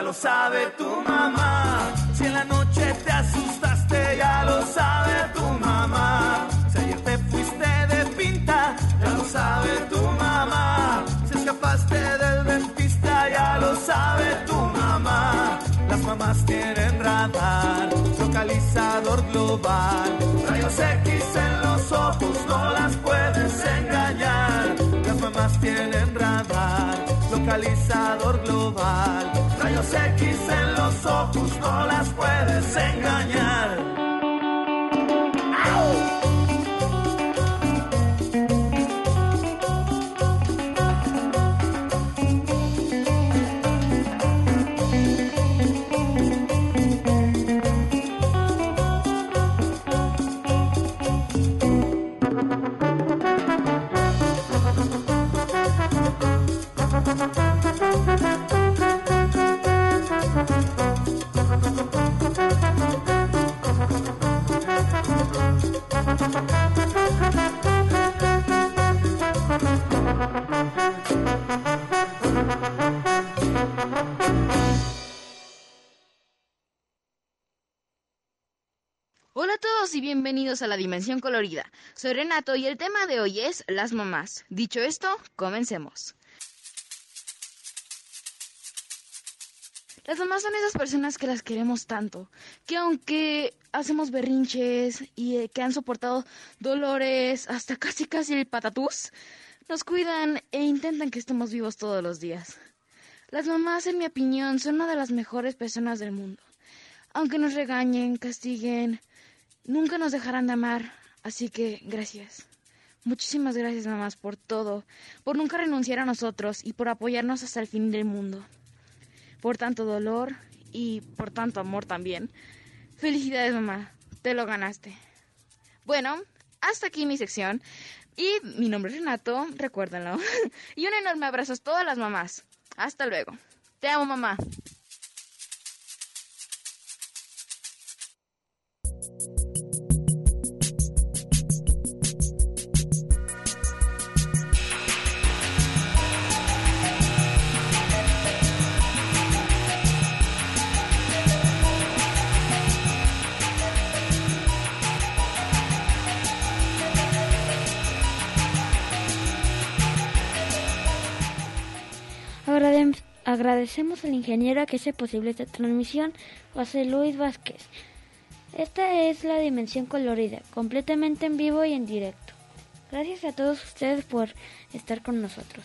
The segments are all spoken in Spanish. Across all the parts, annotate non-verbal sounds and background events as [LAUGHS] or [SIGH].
Ya lo sabe tu mamá. Si en la noche te asustaste, ya lo sabe tu mamá. Si ayer te fuiste de pinta, ya lo sabe tu mamá. Si escapaste del dentista, ya lo sabe tu mamá. Las mamás tienen radar, localizador global. Rayos X en los ojos, no las puedes. Mamás tienen radar localizador global. Rayos X en los ojos, no las puedes engañar. A la Dimensión Colorida. Soy Renato y el tema de hoy es las mamás. Dicho esto, comencemos. Las mamás son esas personas que las queremos tanto, que aunque hacemos berrinches y eh, que han soportado dolores hasta casi casi el patatús, nos cuidan e intentan que estemos vivos todos los días. Las mamás, en mi opinión, son una de las mejores personas del mundo. Aunque nos regañen, castiguen, nunca nos dejarán de amar. Así que gracias. Muchísimas gracias, mamás, por todo, por nunca renunciar a nosotros y por apoyarnos hasta el fin del mundo. Por tanto dolor y por tanto amor también. Felicidades, mamá. Te lo ganaste. Bueno, hasta aquí mi sección. Y mi nombre es Renato, recuérdenlo. [LAUGHS] y un enorme abrazo a todas las mamás. Hasta luego. Te amo, mamá. Agradecemos al ingeniero que hace posible esta transmisión, José Luis Vázquez. Esta es la Dimensión Colorida, completamente en vivo y en directo. Gracias a todos ustedes por estar con nosotros.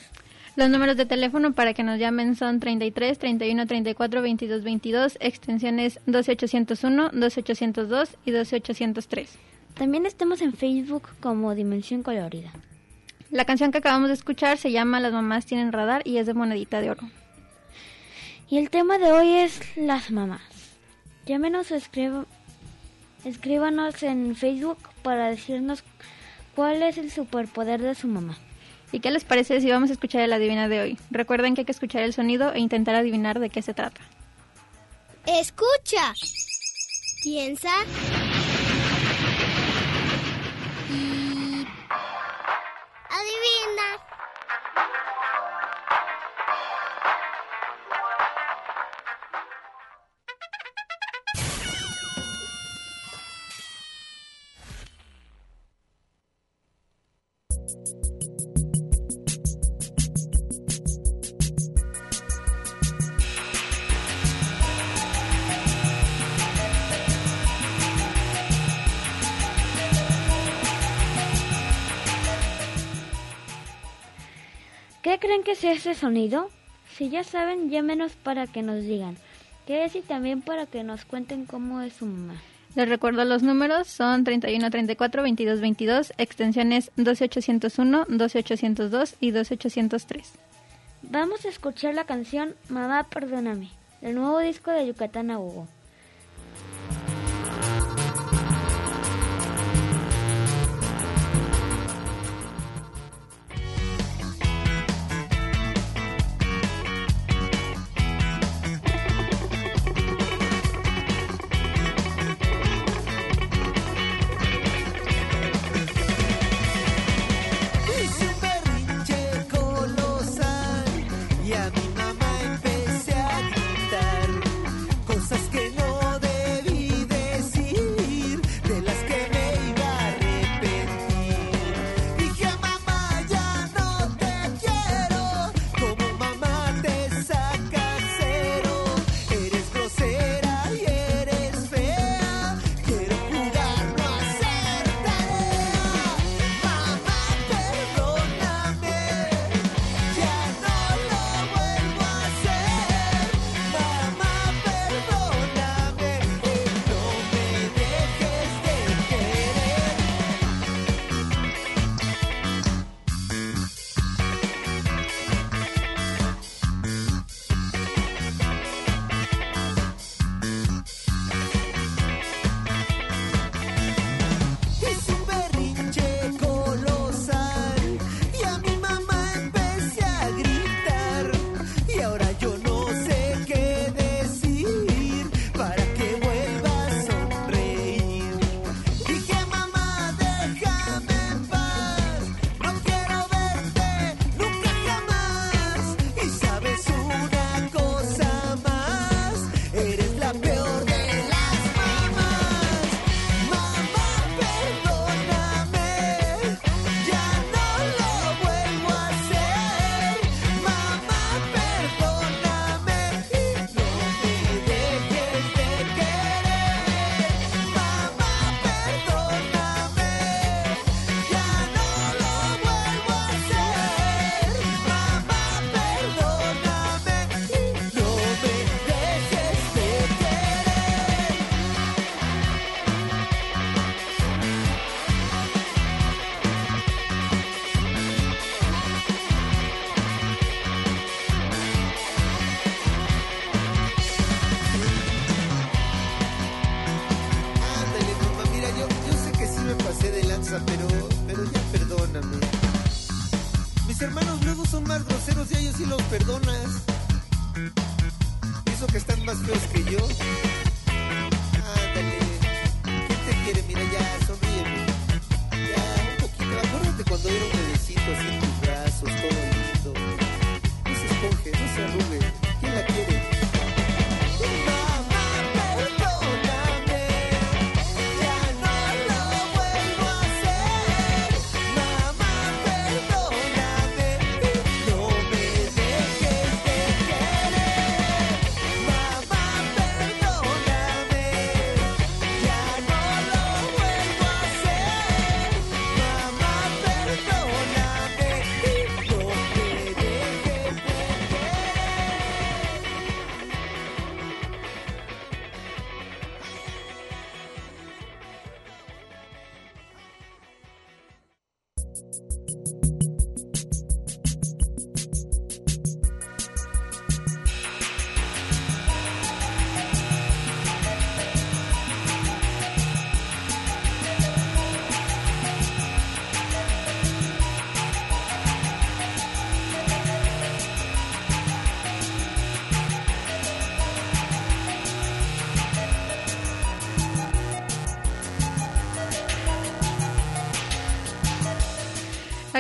Los números de teléfono para que nos llamen son 33 31 34 22 22, extensiones 12801, 12802 y 12803. También estamos en Facebook como Dimensión Colorida. La canción que acabamos de escuchar se llama Las mamás tienen radar y es de monedita de oro. Y el tema de hoy es las mamás. Llámenos o escrib- escríbanos en Facebook para decirnos cuál es el superpoder de su mamá. ¿Y qué les parece si vamos a escuchar el adivina de hoy? Recuerden que hay que escuchar el sonido e intentar adivinar de qué se trata. Escucha. Piensa. Y Adivina. Que sea ese sonido? Si ya saben, llámenos para que nos digan qué es y también para que nos cuenten cómo es su mamá. Les recuerdo los números, son 31 34 22 22, extensiones 12801, 12802 y 12803. Vamos a escuchar la canción Mamá Perdóname, del nuevo disco de Yucatán a Hugo.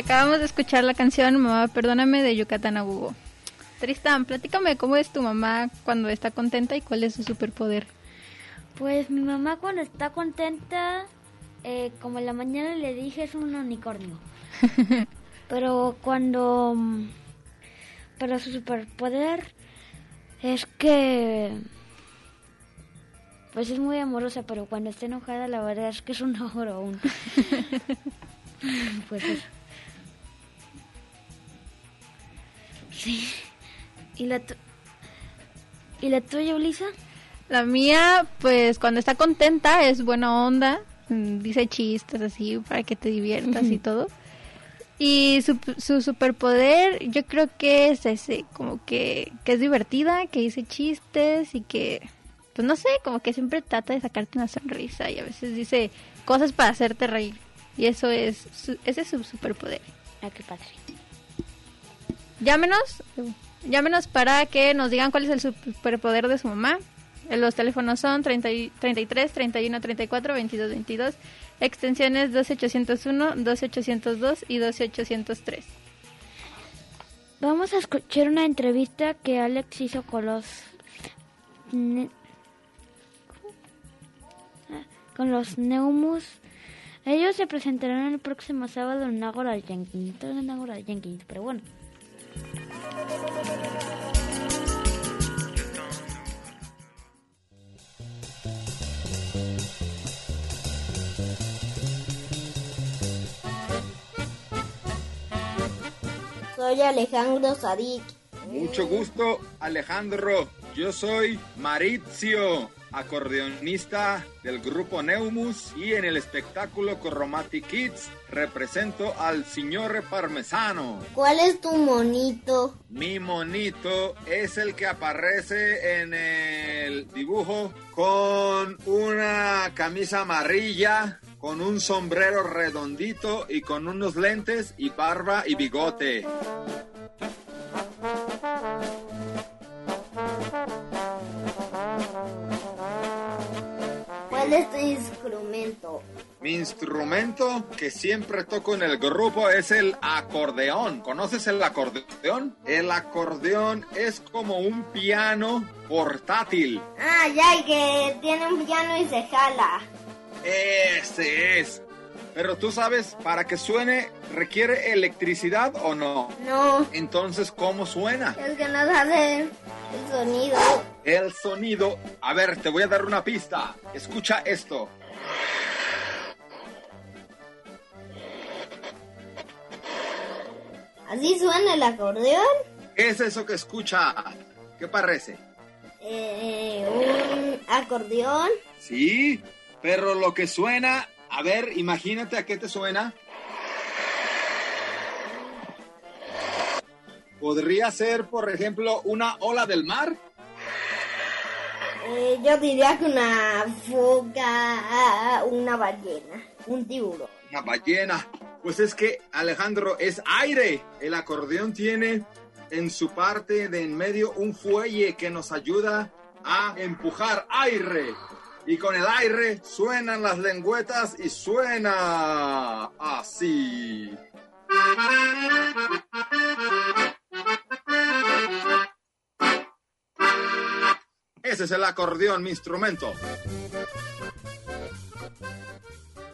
Acabamos de escuchar la canción Mamá, perdóname de Yucatán a Hugo. Tristan, platícame cómo es tu mamá cuando está contenta y cuál es su superpoder. Pues mi mamá cuando está contenta, eh, como en la mañana le dije, es un unicornio. [LAUGHS] pero cuando... Pero su superpoder es que... Pues es muy amorosa, pero cuando está enojada la verdad es que es un aún. [LAUGHS] pues eso. Sí. ¿Y la, tu- ¿Y la tuya, Ulisa? La mía, pues cuando está contenta es buena onda, mm, dice chistes así para que te diviertas y todo. Y su, su superpoder yo creo que es ese, como que, que es divertida, que dice chistes y que, pues no sé, como que siempre trata de sacarte una sonrisa y a veces dice cosas para hacerte reír. Y eso es, su- ese es su superpoder. Ah, qué padre. Llámenos, llámenos para que nos digan cuál es el superpoder de su mamá. Eh, Los teléfonos son 30 y- 33, 31, 34, 22, 22, extensiones 12801, 12802 y 12803. Vamos a escuchar una entrevista que Alex hizo con los con los Neumus. Ellos se presentarán el próximo sábado en Ágora Jenkins. En Ágora Jenkins, pero bueno. Soy Alejandro Sadik. Mucho gusto, Alejandro. Yo soy Marizio, acordeonista del grupo Neumus y en el espectáculo Chromatic Kids represento al Signore Parmesano. ¿Cuál es tu monito? Mi monito es el que aparece en el dibujo con una camisa amarilla, con un sombrero redondito y con unos lentes y barba y bigote. Es tu instrumento? Mi instrumento que siempre toco en el grupo es el acordeón. ¿Conoces el acordeón? El acordeón es como un piano portátil. Ah, ya, y que tiene un piano y se jala. Ese es. Pero tú sabes, para que suene, ¿requiere electricidad o no? No, Entonces, ¿cómo suena? es que no sale el sonido. El sonido... A ver, te voy a dar una pista. Escucha esto. ¿Así suena el acordeón? ¿Qué es eso que escucha? ¿Qué parece? Eh, un acordeón. Sí, pero lo que suena, a ver, imagínate a qué te suena. Podría ser, por ejemplo, una ola del mar. Eh, yo diría que una foca, una ballena, un tiburón. Una ballena. Pues es que, Alejandro, es aire. El acordeón tiene en su parte de en medio un fuelle que nos ayuda a empujar aire. Y con el aire suenan las lengüetas y suena así. Ese es el acordeón, mi instrumento.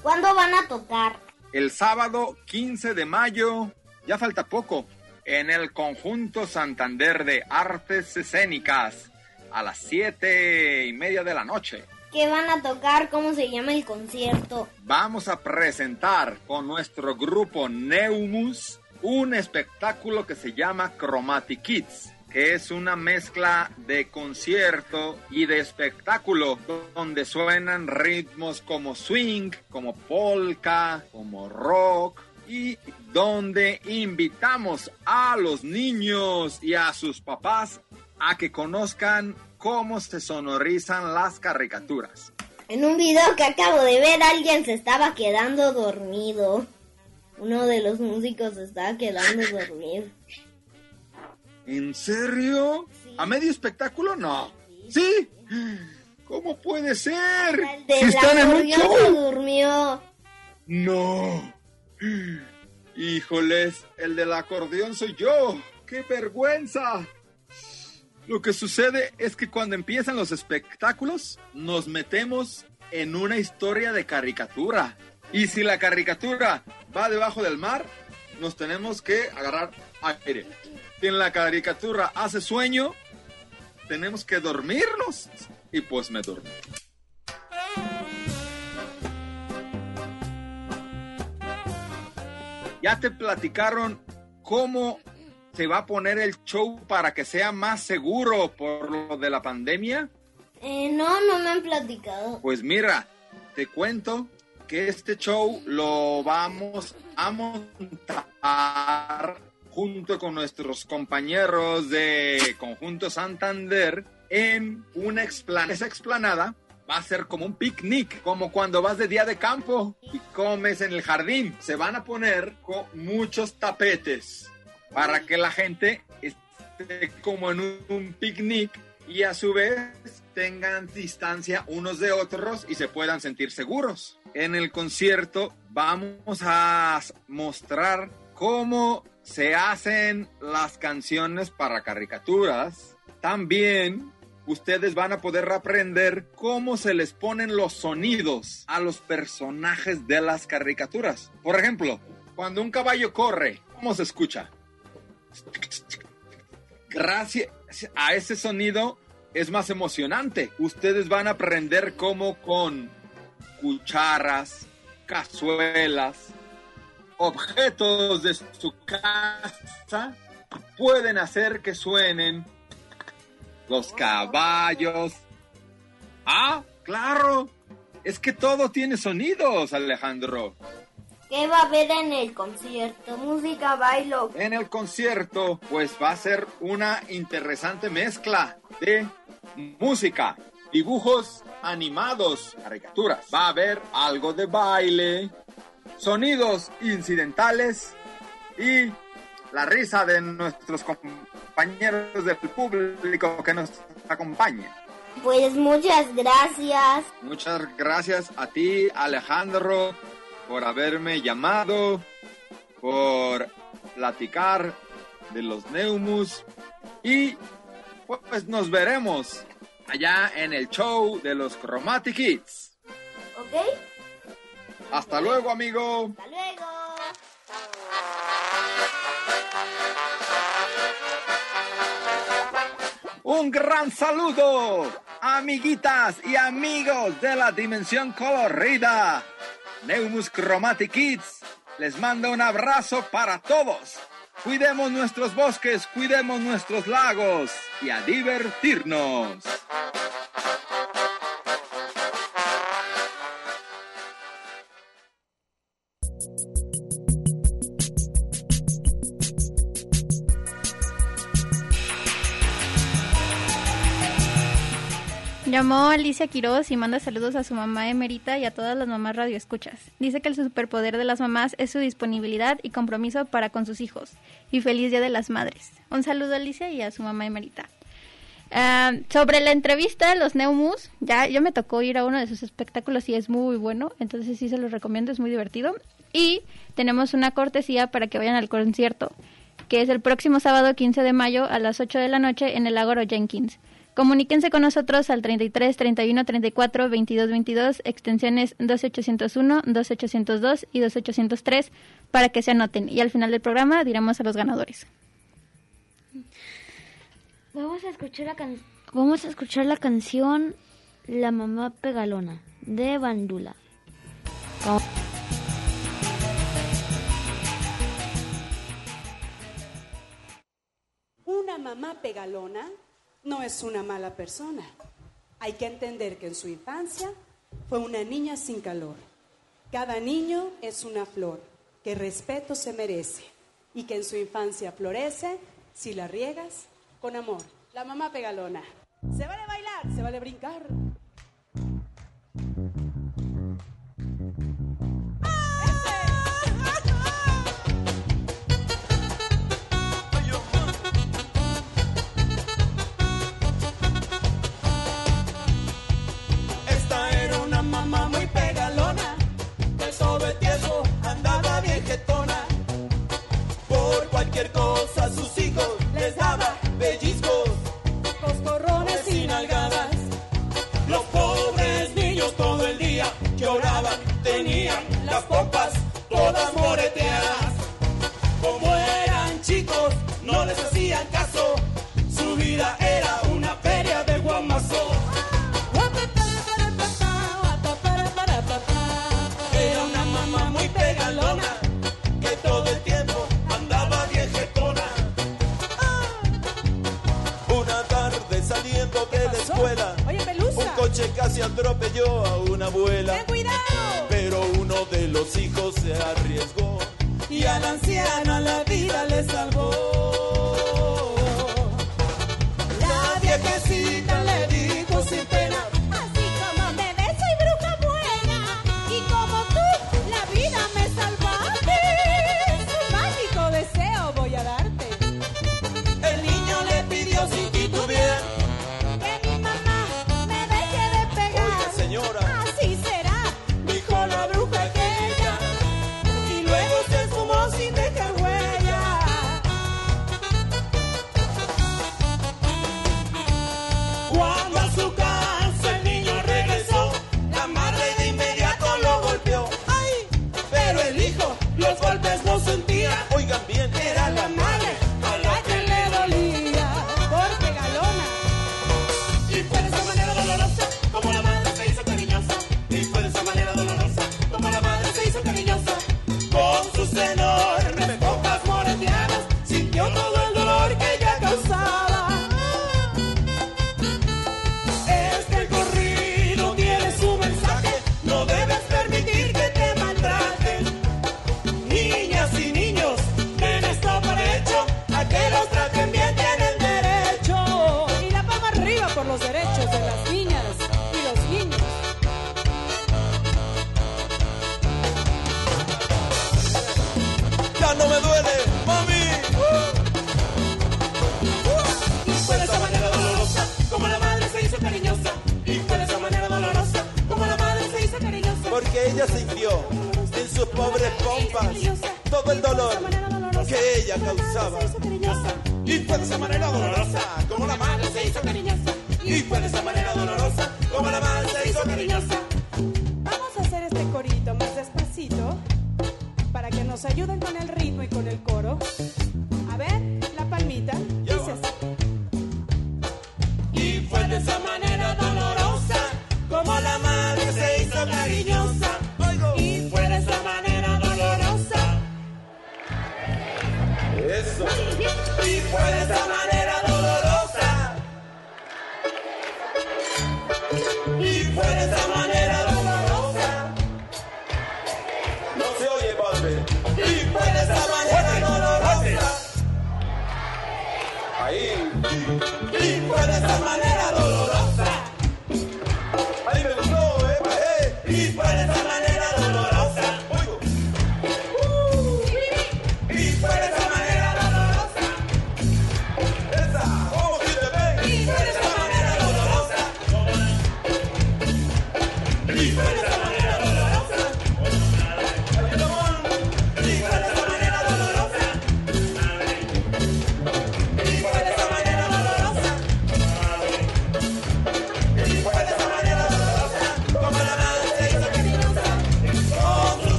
¿Cuándo van a tocar? El sábado 15 de mayo, ya falta poco, en el conjunto Santander de Artes Escénicas, a las siete y media de la noche. ¿Qué van a tocar? ¿Cómo se llama el concierto? Vamos a presentar con nuestro grupo Neumus un espectáculo que se llama Chromatic Kids, que es una mezcla de concierto y de espectáculo donde suenan ritmos como swing, como polka, como rock y donde invitamos a los niños y a sus papás a que conozcan cómo se sonorizan las caricaturas. En un video que acabo de ver, alguien se estaba quedando dormido. Uno de los músicos se estaba quedando dormido. [LAUGHS] ¿En serio? ¿A medio espectáculo? No. ¿Sí? ¿Cómo puede ser? El de Si están en un acordeón se show. durmió. No. Híjoles, el del acordeón soy yo. ¡Qué vergüenza! Lo que sucede es que cuando empiezan los espectáculos, nos metemos en una historia de caricatura. Y si la caricatura va debajo del mar, nos tenemos que agarrar aire. Si en la caricatura hace sueño, tenemos que dormirnos. Y pues me dormí. ¿Ya te platicaron cómo se va a poner el show para que sea más seguro por lo de la pandemia? Eh, no, no me han platicado. Pues mira, te cuento que este show lo vamos a montar junto con nuestros compañeros de Conjunto Santander en una explanada. Esa explanada va a ser como un picnic, como cuando vas de día de campo y comes en el jardín. Se van a poner muchos tapetes para que la gente esté como en un picnic y a su vez tengan distancia unos de otros y se puedan sentir seguros. En el concierto vamos a mostrar cómo se hacen las canciones para caricaturas. También ustedes van a poder aprender cómo se les ponen los sonidos a los personajes de las caricaturas. Por ejemplo, cuando un caballo corre, ¿cómo se escucha? Gracias a ese sonido es más emocionante. Ustedes van a aprender cómo con cucharas, cazuelas, objetos de su casa pueden hacer que suenen los caballos. Ah, claro. Es que todo tiene sonidos, Alejandro. ¿Qué va a haber en el concierto? Música, bailo. En el concierto, pues va a ser una interesante mezcla de música, dibujos animados, caricaturas. Va a haber algo de baile, sonidos incidentales y la risa de nuestros compañeros del público que nos acompañan. Pues muchas gracias. Muchas gracias a ti, Alejandro, por haberme llamado, por platicar de los Neumus y pues nos veremos allá en el show de los Chromatic Kids. ¿Ok? Hasta luego, amigo. Hasta luego. Un gran saludo, amiguitas y amigos de la dimensión colorida. Neumus Chromatic Kids les manda un abrazo para todos. Cuidemos nuestros bosques, cuidemos nuestros lagos y a divertirnos. Llamó Alicia Quiroz y manda saludos a su mamá Emerita y a todas las mamás radioescuchas. Dice que el superpoder de las mamás es su disponibilidad y compromiso para con sus hijos. Y feliz Día de las Madres. Un saludo a Alicia y a su mamá Emerita. Ah, sobre la entrevista, los Neumus, ya yo me tocó ir a uno de sus espectáculos y es muy bueno, entonces sí se los recomiendo, es muy divertido. Y tenemos una cortesía para que vayan al concierto, que es el próximo sábado 15 de mayo a las 8 de la noche en el Agoro Jenkins. Comuníquense con nosotros al 33 31 34 22 22, extensiones 12801, 12802 y 12803 para que se anoten. Y al final del programa diremos a los ganadores. Vamos a escuchar la, can- Vamos a escuchar la canción La mamá pegalona de Bandula. Vamos- Una mamá pegalona no es una mala persona. Hay que entender que en su infancia fue una niña sin calor. Cada niño es una flor que respeto se merece y que en su infancia florece si la riegas con amor. La mamá pegalona. Se vale bailar, se vale brincar,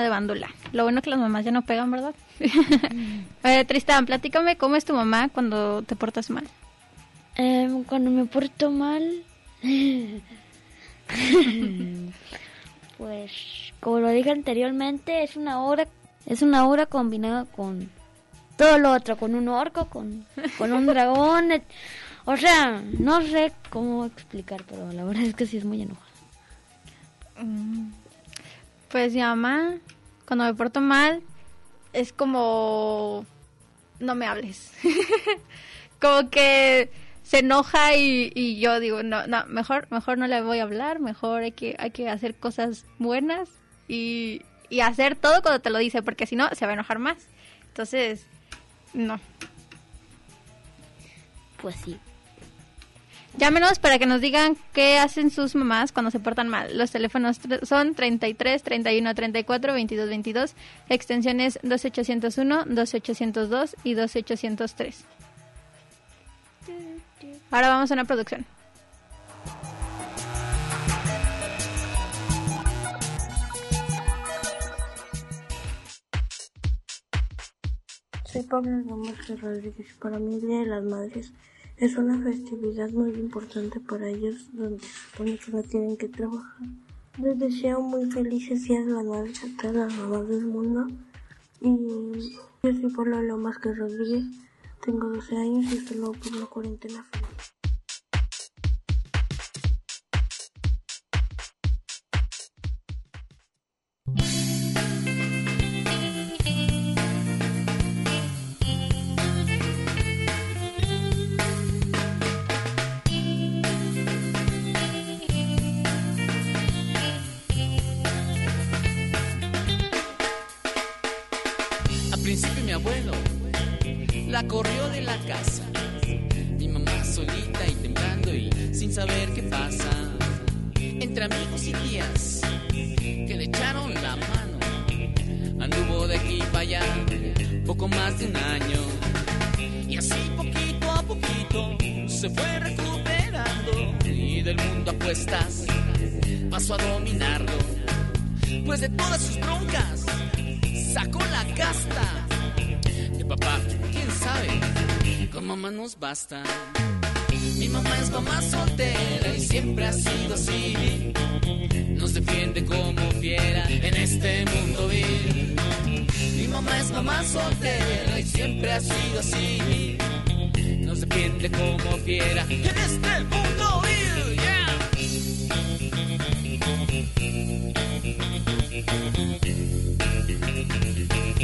de Bandula. Lo bueno que las mamás ya no pegan, ¿verdad? [LAUGHS] eh, Tristán, platícame cómo es tu mamá cuando te portas mal. Em, cuando me porto mal, pues como lo dije anteriormente, es una obra, es una obra combinada con todo lo otro, con un orco, con, con un dragón. O sea, no sé cómo explicar, pero la verdad es que sí es muy enojada. Mm, Pues mi mamá, cuando me porto mal, es como... No me hables. [LAUGHS] como que se enoja y, y yo digo, no, no, mejor, mejor no le voy a hablar, mejor hay que, hay que hacer cosas buenas y, y hacer todo cuando te lo dice, porque si no, se va a enojar más. Entonces, no. Pues sí. Llámenos para que nos digan qué hacen sus mamás cuando se portan mal. Los teléfonos son 33 31 34 22 22, extensiones 12801, 12802 y 12803. Ahora vamos a una producción. Soy Pablo Gómez Rodríguez. Para mí el Día de las Madres es una festividad muy importante para ellos donde se supone que no tienen que trabajar. Les deseo muy felices días madres a todas las mamás del mundo. Y yo soy Pablo Lomas Rodríguez, tengo 12 años y estoy por una cuarentena feliz. Y tías que le echaron la mano. Anduvo de aquí para allá poco más de un año. Y así poquito a poquito se fue recuperando. Y del mundo apuestas pasó a dominarlo. Pues de todas sus broncas sacó la casta. De papá, quién sabe, con mamá nos basta. Mi mamá es mamá soltera y siempre ha sido así. Nos defiende como fiera en este mundo vil. Mi mamá es mamá soltera y siempre ha sido así. Nos defiende como fiera en este mundo vil. Yeah. Y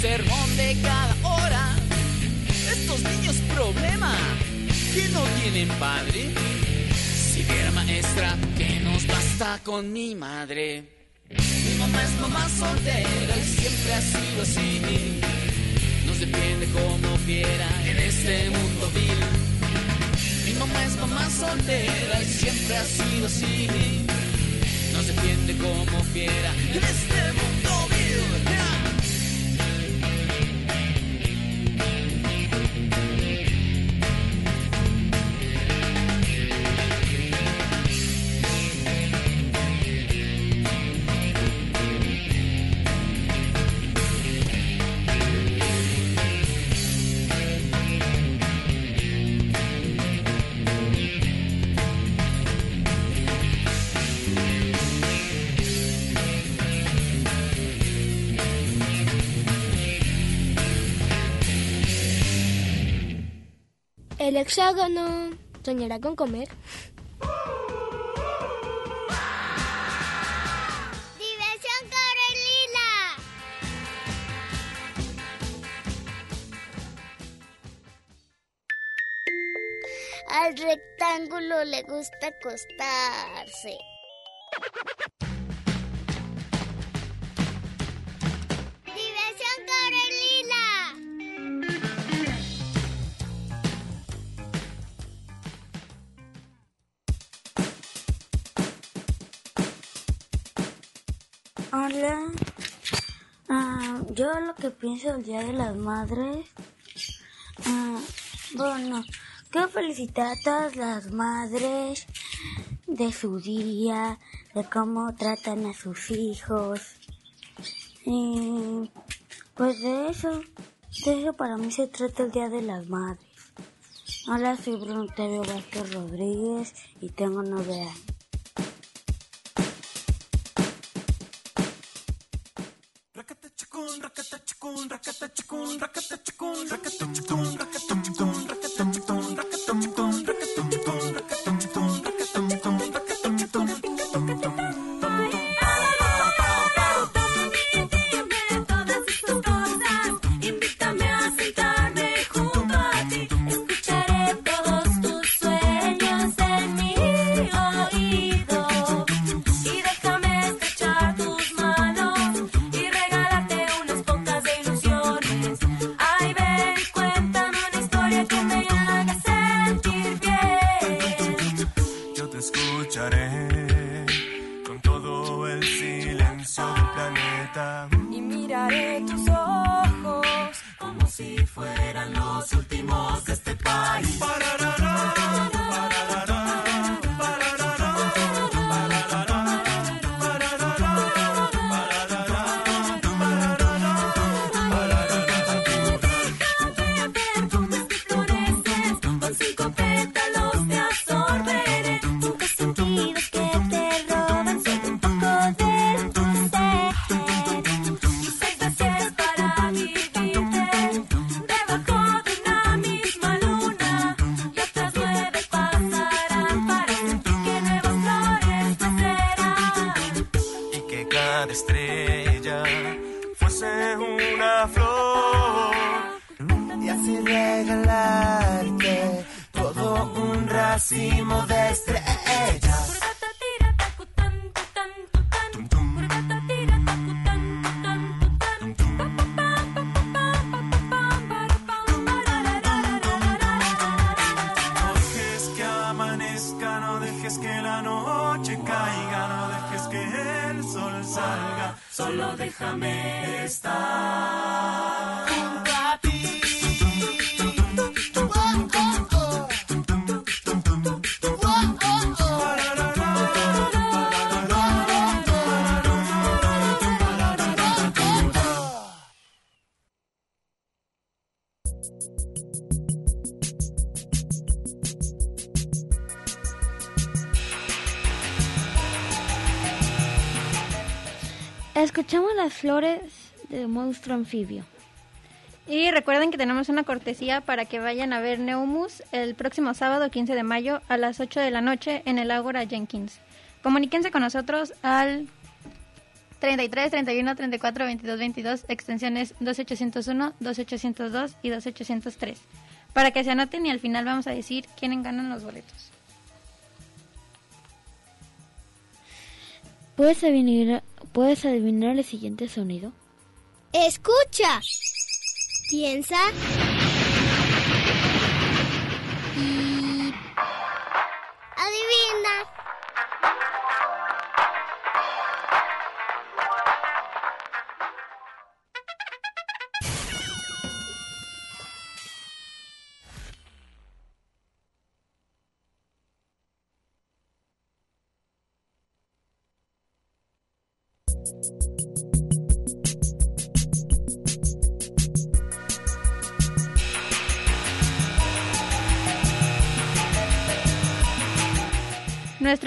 sermón de cada hora. Estos niños problema, que no tienen padre. Si viera maestra, que nos basta con mi madre. Mi mamá es mamá soltera y siempre ha sido así. Nos defiende como fiera en este mundo vil. Mi mamá es mamá soltera y siempre ha sido así. Nos defiende como fiera en este mundo hexágono soñará con comer. Diversión Corelila. Al rectángulo le gusta acostarse. Hola. Ah, yo lo que pienso del Día de las Madres. ah, bueno, quiero felicitar a todas las madres de su día, de cómo tratan a sus hijos. Y pues de eso, de eso para mí se trata el Día de las Madres. Hola, soy Bruno Tevio Vázquez Rodríguez y tengo nueve años. De monstruo anfibio. Y recuerden que tenemos una cortesía para que vayan a ver Neumus el próximo sábado 15 de mayo a las 8 de la noche en el Ágora Jenkins. Comuníquense con nosotros al 33 31 34 22 22 extensiones 2801, 2802 y 2803 para que se anoten y al final vamos a decir quiénes ganan los boletos. ¿Puedes adivinar, ¿Puedes adivinar el siguiente sonido? Escucha. Piensa.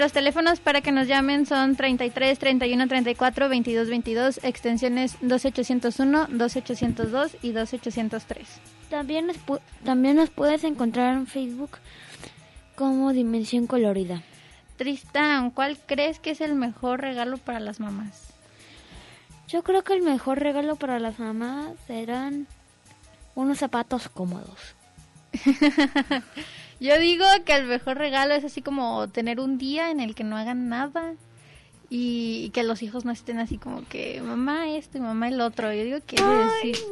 Nuestros teléfonos para que nos llamen son 33 31 34 22 22, extensiones 2801, 2802 y 2803. También nos, pu- también nos puedes encontrar en Facebook como Dimensión Colorida. Tristan, ¿cuál crees que es el mejor regalo para las mamás? Yo creo que el mejor regalo para las mamás serán unos zapatos cómodos. [LAUGHS] Yo digo que el mejor regalo es así como tener un día en el que no hagan nada y que los hijos no estén así como que mamá esto y mamá el otro. Yo digo que ese sí,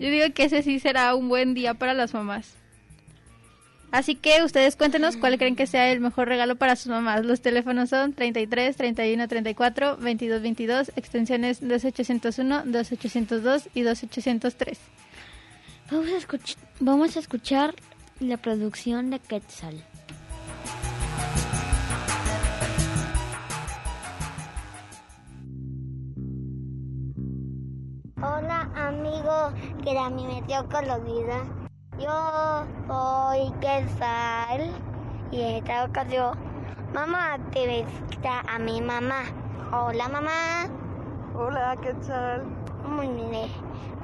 yo digo que ese sí será un buen día para las mamás. Así que ustedes cuéntenos cuál creen que sea el mejor regalo para sus mamás. Los teléfonos son 33 31 34 22 22, extensiones 2801, 2802 y 2803. Vamos a, escuch- vamos a escuchar la producción de Quetzal. Hola amigo que la mi metió colorida. Yo soy Quetzal y en esta ocasión mamá te visita a mi mamá. Hola mamá. Hola, ¿qué tal? Muy bien.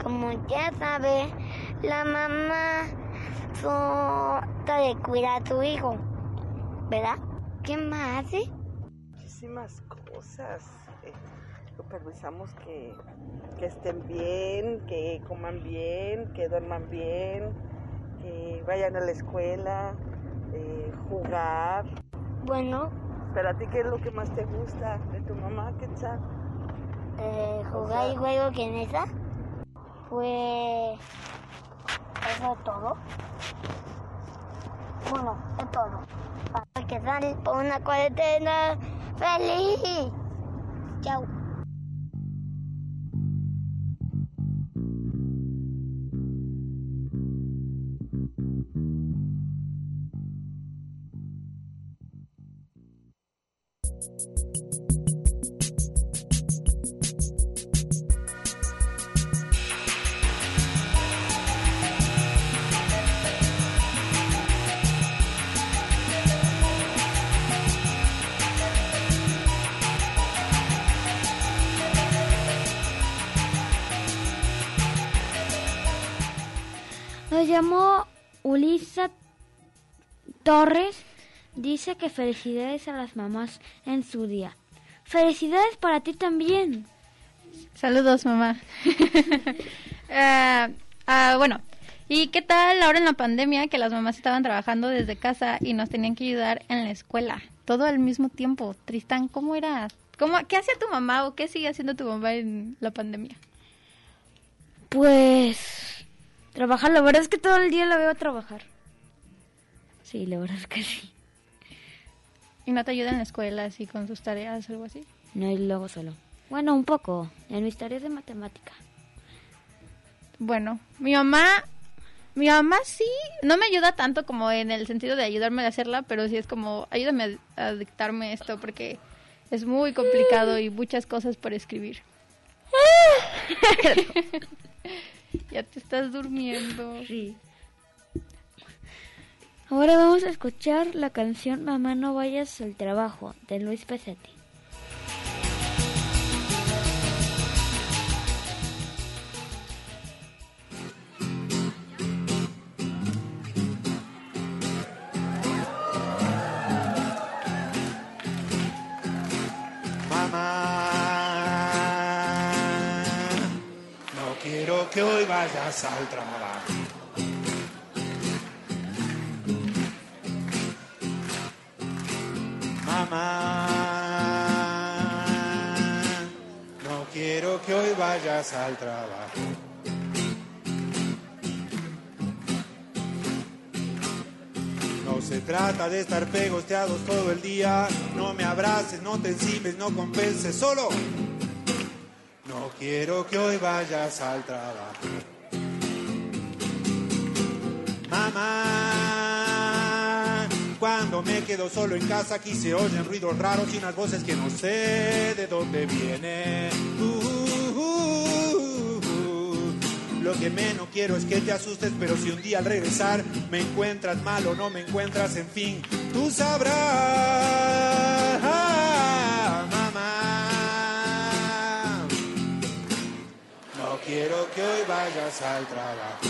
Como ya sabe, la mamá trata de cuidar a su hijo, ¿verdad? ¿Qué más hace? Muchísimas cosas. Eh, supervisamos que, que estén bien, que coman bien, que duerman bien, que vayan a la escuela, eh, jugar. Bueno, Pero a ti, ¿qué es lo que más te gusta de tu mamá? ¿Qué tal? eh, jugar y juego que en esa. Pues es todo. Bueno, es todo. Para que por una cuarentena feliz. Chao. Ulisa Torres. Dice que felicidades a las mamás en su día. Felicidades para ti también. Saludos, mamá. [LAUGHS] Ah, ah, bueno, ¿y qué tal ahora en la pandemia que las mamás estaban trabajando desde casa y nos tenían que ayudar en la escuela? Todo al mismo tiempo. Tristán, ¿cómo era? ¿Cómo, ¿Qué hacía tu mamá o qué sigue haciendo tu mamá en la pandemia? Pues trabajar, la verdad es que todo el día la veo trabajar. Sí, la verdad es que sí. ¿Y no te ayuda en la escuela así con sus tareas o algo así? No, y luego solo. Bueno, un poco. En mis tareas de matemática. Bueno, mi mamá, mi mamá sí, no me ayuda tanto como en el sentido de ayudarme a hacerla, pero sí es como, ayúdame a, a dictarme esto porque es muy complicado y muchas cosas por escribir. [LAUGHS] [LAUGHS] [LAUGHS] ya te estás durmiendo. Sí. Ahora vamos a escuchar la canción Mamá no vayas al trabajo de Luis Pesetti. Que hoy vayas al trabajo. Mamá, no quiero que hoy vayas al trabajo. No se trata de estar pegosteados todo el día. No me abraces, no te encimes, no compenses. Solo quiero que hoy vayas al trabajo. Mamá, cuando me quedo solo en casa aquí se oyen ruidos raros y unas voces que no sé de dónde vienen. Uh, uh, uh. Lo que menos quiero es que te asustes, pero si un día al regresar me encuentras mal o no me encuentras, en fin, tú sabrás. Vayas al trabajo.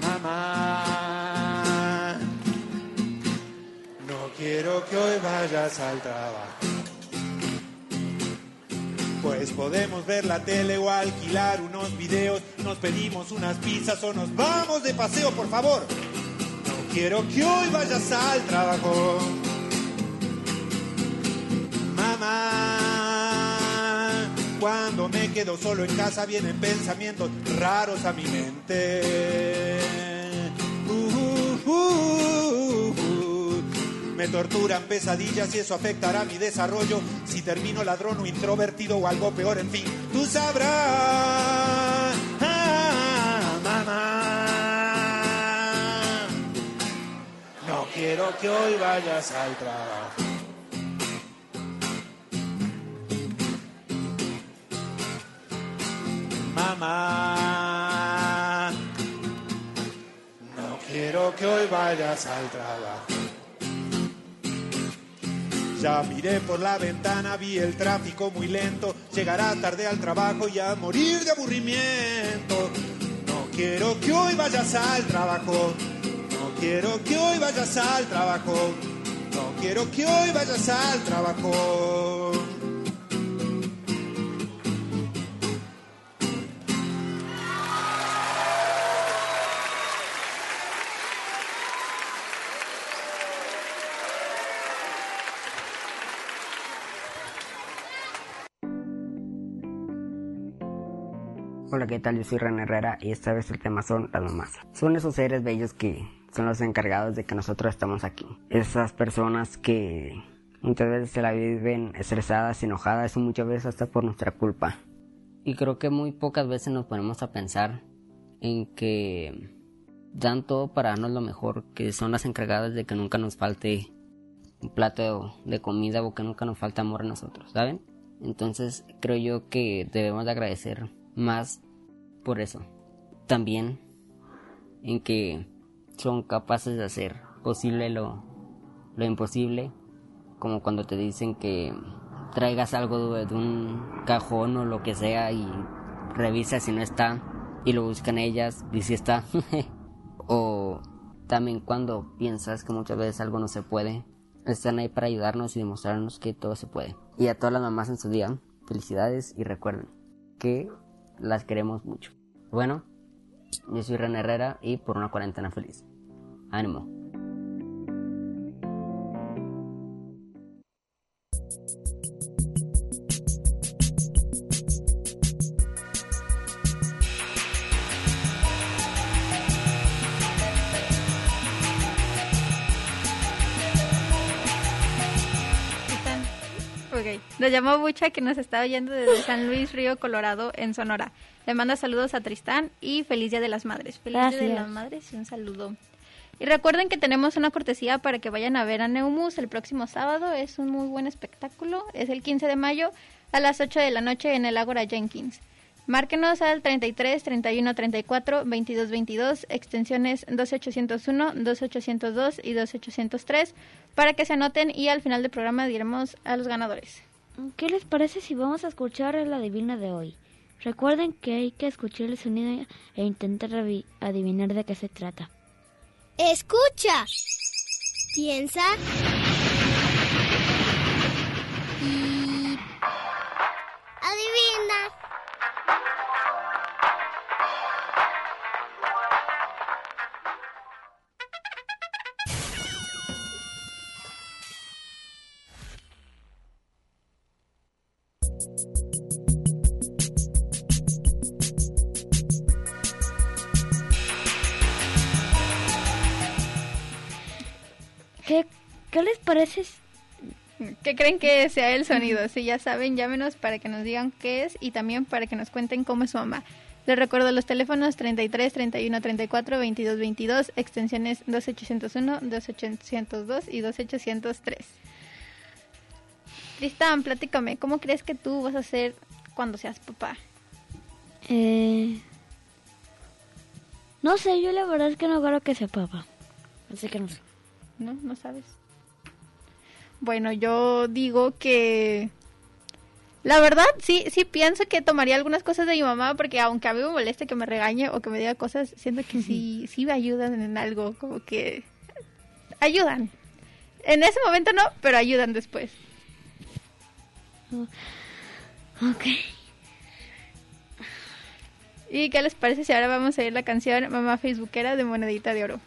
Mamá, no quiero que hoy vayas al trabajo. Pues podemos ver la tele o alquilar unos videos, nos pedimos unas pizzas o nos vamos de paseo, por favor. No quiero que hoy vayas al trabajo. Cuando me quedo solo en casa vienen pensamientos raros a mi mente. Uh, uh, uh. Me torturan pesadillas y eso afectará mi desarrollo. Si termino ladrón o introvertido o algo peor, en fin, tú sabrás. Ah, mamá, no quiero que hoy vayas al trabajo. No quiero que hoy vayas al trabajo. Ya miré por la ventana, vi el tráfico muy lento. Llegará tarde al trabajo y a morir de aburrimiento. No quiero que hoy vayas al trabajo. No quiero que hoy vayas al trabajo. No quiero que hoy vayas al trabajo. ¿Qué tal? Yo soy Ren Herrera y esta vez el tema son las mamás. Son esos seres bellos que son los encargados de que nosotros estamos aquí. Esas personas que muchas veces se la viven estresadas, enojadas y muchas veces hasta por nuestra culpa. Y creo que muy pocas veces nos ponemos a pensar en que dan todo para darnos lo mejor, que son las encargadas de que nunca nos falte un plato de comida o que nunca nos falte amor a nosotros, ¿saben? Entonces creo yo que debemos de agradecer más por eso. También en que son capaces de hacer posible lo, lo imposible, como cuando te dicen que traigas algo de, de un cajón o lo que sea y revisas si no está y lo buscan ellas y si está. [LAUGHS] o también cuando piensas que muchas veces algo no se puede, están ahí para ayudarnos y demostrarnos que todo se puede. Y a todas las mamás en su día, felicidades y recuerden que las queremos mucho. Bueno, yo soy René Herrera y por una cuarentena feliz. Ánimo. Nos llamó Bucha que nos está oyendo desde San Luis Río Colorado en Sonora. Le manda saludos a Tristán y feliz Día de las Madres. Feliz Día de las Madres y un saludo. Y recuerden que tenemos una cortesía para que vayan a ver a Neumus el próximo sábado. Es un muy buen espectáculo. Es el 15 de mayo a las 8 de la noche en el Ágora Jenkins. Márquenos al 33 31 34 22 22, extensiones 12801, 12802 y 12803 para que se anoten y al final del programa diremos a los ganadores. ¿Qué les parece si vamos a escuchar la divina de hoy? Recuerden que hay que escuchar el sonido e intentar adivinar de qué se trata. Escucha. Piensa. Y... Adivina. ¿Qué, les parece? ¿Qué creen que sea el sonido? Si ya saben, llámenos para que nos digan qué es y también para que nos cuenten cómo es su mamá. Les recuerdo los teléfonos 33 31 34 22 22, extensiones 2801, 2802 y 2803. Tristan, platícame, ¿cómo crees que tú vas a hacer cuando seas papá? Eh, no sé, yo la verdad es que no creo que sea papá. Así que no sé. ¿No? ¿No sabes? Bueno, yo digo que La verdad, sí, sí pienso que tomaría algunas cosas de mi mamá porque aunque a mí me moleste que me regañe o que me diga cosas, siento que sí, sí me ayudan en algo, como que ayudan. En ese momento no, pero ayudan después. Ok. ¿Y qué les parece si ahora vamos a ir la canción Mamá Facebookera de Monedita de Oro?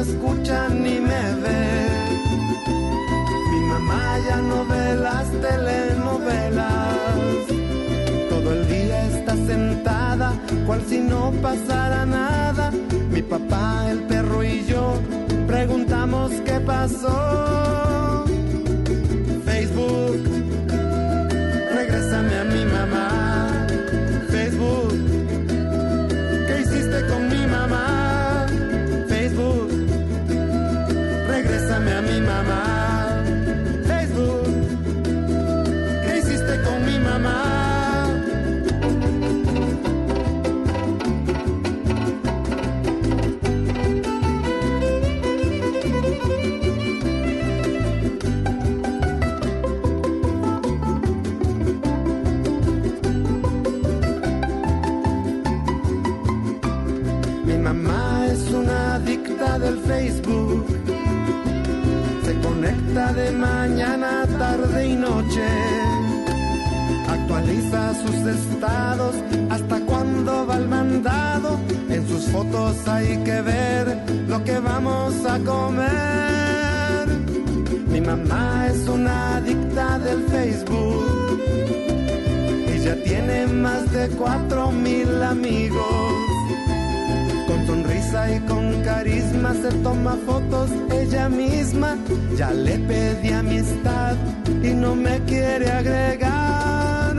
Escucha ni me ve. Mi mamá ya no ve las telenovelas. Todo el día está sentada, cual si no pasara nada. Mi papá, el perro y yo preguntamos qué pasó. De mañana, tarde y noche. Actualiza sus estados hasta cuando va al mandado. En sus fotos hay que ver lo que vamos a comer. Mi mamá es una adicta del Facebook. Ella tiene más de cuatro mil amigos. Y con carisma se toma fotos ella misma. Ya le pedí amistad y no me quiere agregar.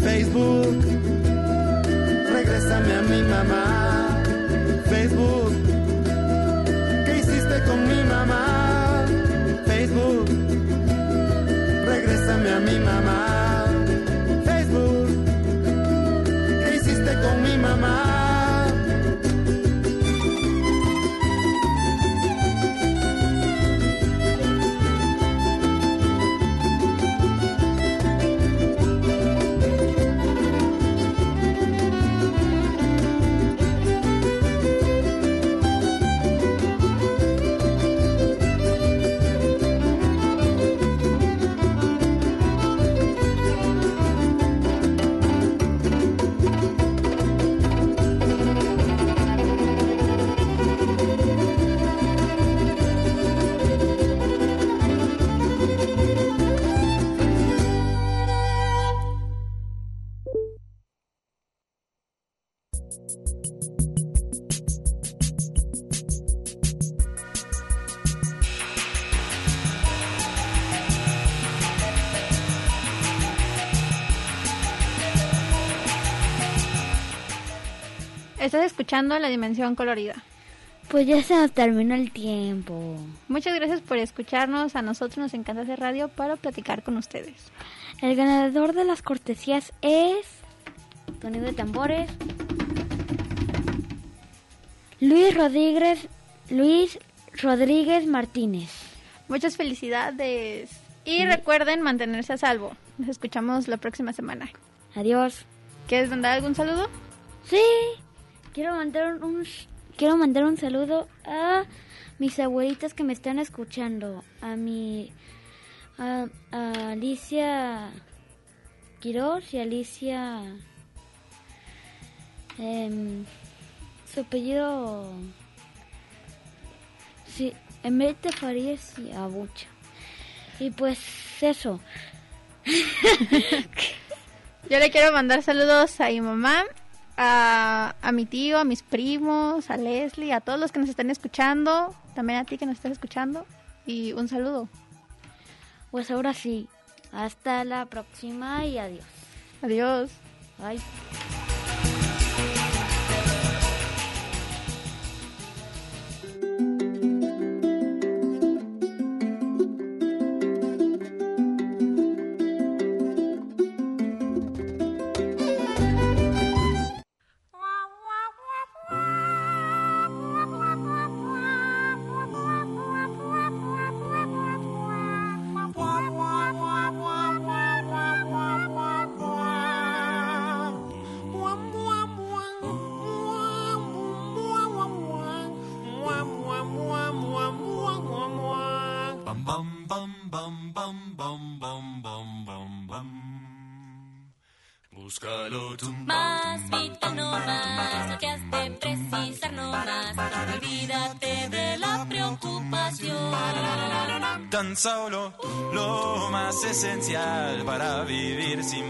Facebook, regrésame a mi mamá. Facebook, Estás escuchando La Dimensión Colorida. Pues ya se nos terminó el tiempo. Muchas gracias por escucharnos. A nosotros nos encanta hacer radio para platicar con ustedes. El ganador de las cortesías es. Sonido de tambores. Luis Rodríguez. Luis Rodríguez Martínez. Muchas felicidades. Y recuerden mantenerse a salvo. Nos escuchamos la próxima semana. Adiós. ¿Quieres mandar algún saludo? Sí. Quiero mandar un, quiero mandar un saludo a mis abuelitas que me están escuchando. A mi a, Alicia Quiroz y Alicia Em, su apellido... Sí, Emerita Farías y Abucha. Y pues eso. [LAUGHS] Yo le quiero mandar saludos a mi mamá, a, a mi tío, a mis primos, a Leslie, a todos los que nos están escuchando, también a ti que nos estás escuchando. Y un saludo. Pues ahora sí. Hasta la próxima y adiós. Adiós. Bye.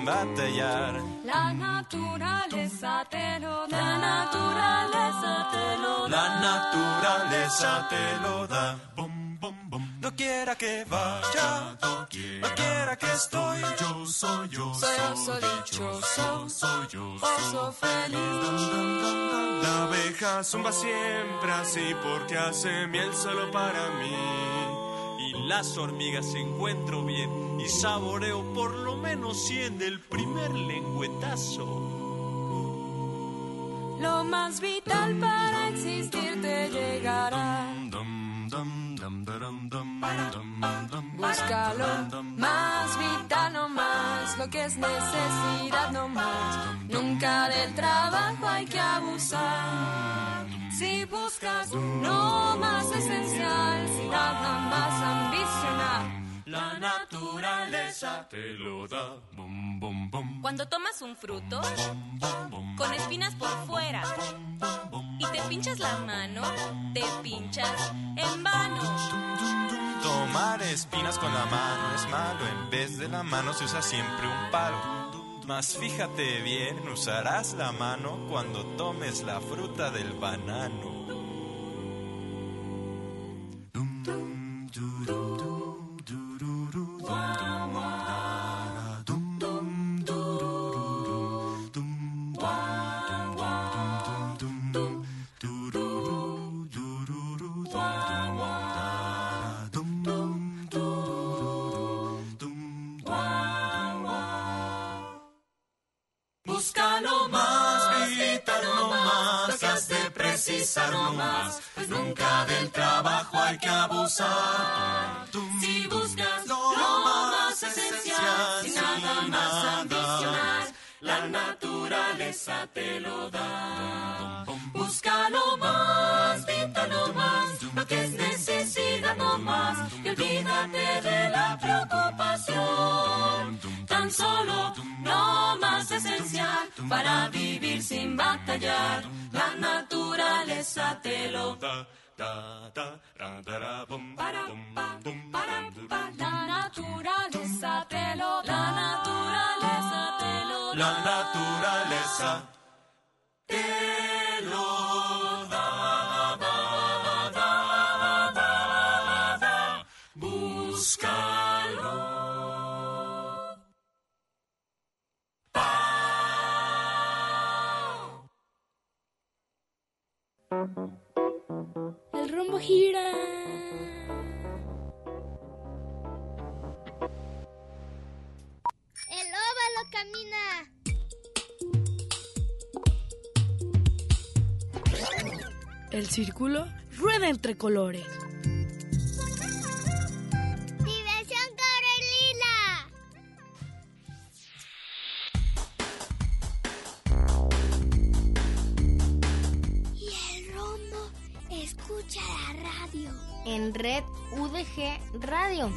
Batallar. La naturaleza te lo da. La naturaleza te lo da. La naturaleza te lo da. Bum, bum, bum. No quiera que vaya, no quiera que estoy. Yo soy yo, Soy oso dichoso, soy yo, oso feliz. La abeja zumba siempre así porque hace miel solo para mí. Las hormigas encuentro bien y saboreo por lo menos 100 del primer lengüetazo. Lo más vital para existir te llegará. Búscalo, más vital no más, lo que es necesidad no más. Nunca del trabajo hay que abusar. Si buscas lo más esencial, sin nada más ambicionar. La naturaleza te lo da. Cuando tomas un fruto con espinas por fuera y te pinchas la mano, te pinchas en vano. Tomar espinas con la mano es malo. En vez de la mano se usa siempre un palo. Mas fíjate bien, usarás la mano cuando tomes la fruta del banano. Pues nunca del trabajo hay que abusar. Si buscas lo más esencial, sin nada más ambicionar, la naturaleza te lo da. Busca lo más vital, no más, lo que es necesidad no más, y olvídate de la preocupación. Tan solo lo más esencial para vivir sin batallar. La naturaleza te lo da. La naturaleza te lo da. La naturaleza te lo da. La naturaleza te lo da. da, El rombo gira. El óvalo camina. El círculo rueda entre colores. En Red UDG Radio.